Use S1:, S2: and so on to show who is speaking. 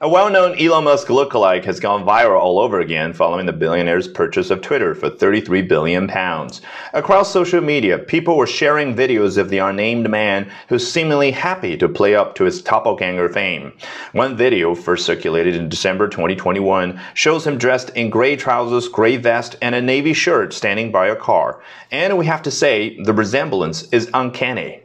S1: A well known Elon Musk lookalike has gone viral all over again following the billionaire's purchase of Twitter for 33 billion pounds. Across social media, people were sharing videos of the unnamed man who's seemingly happy to play up to his doppelganger fame. One video, first circulated in December 2021, shows him dressed in gray trousers, gray vest, and a navy shirt standing by a car. And we have to say, the resemblance is uncanny.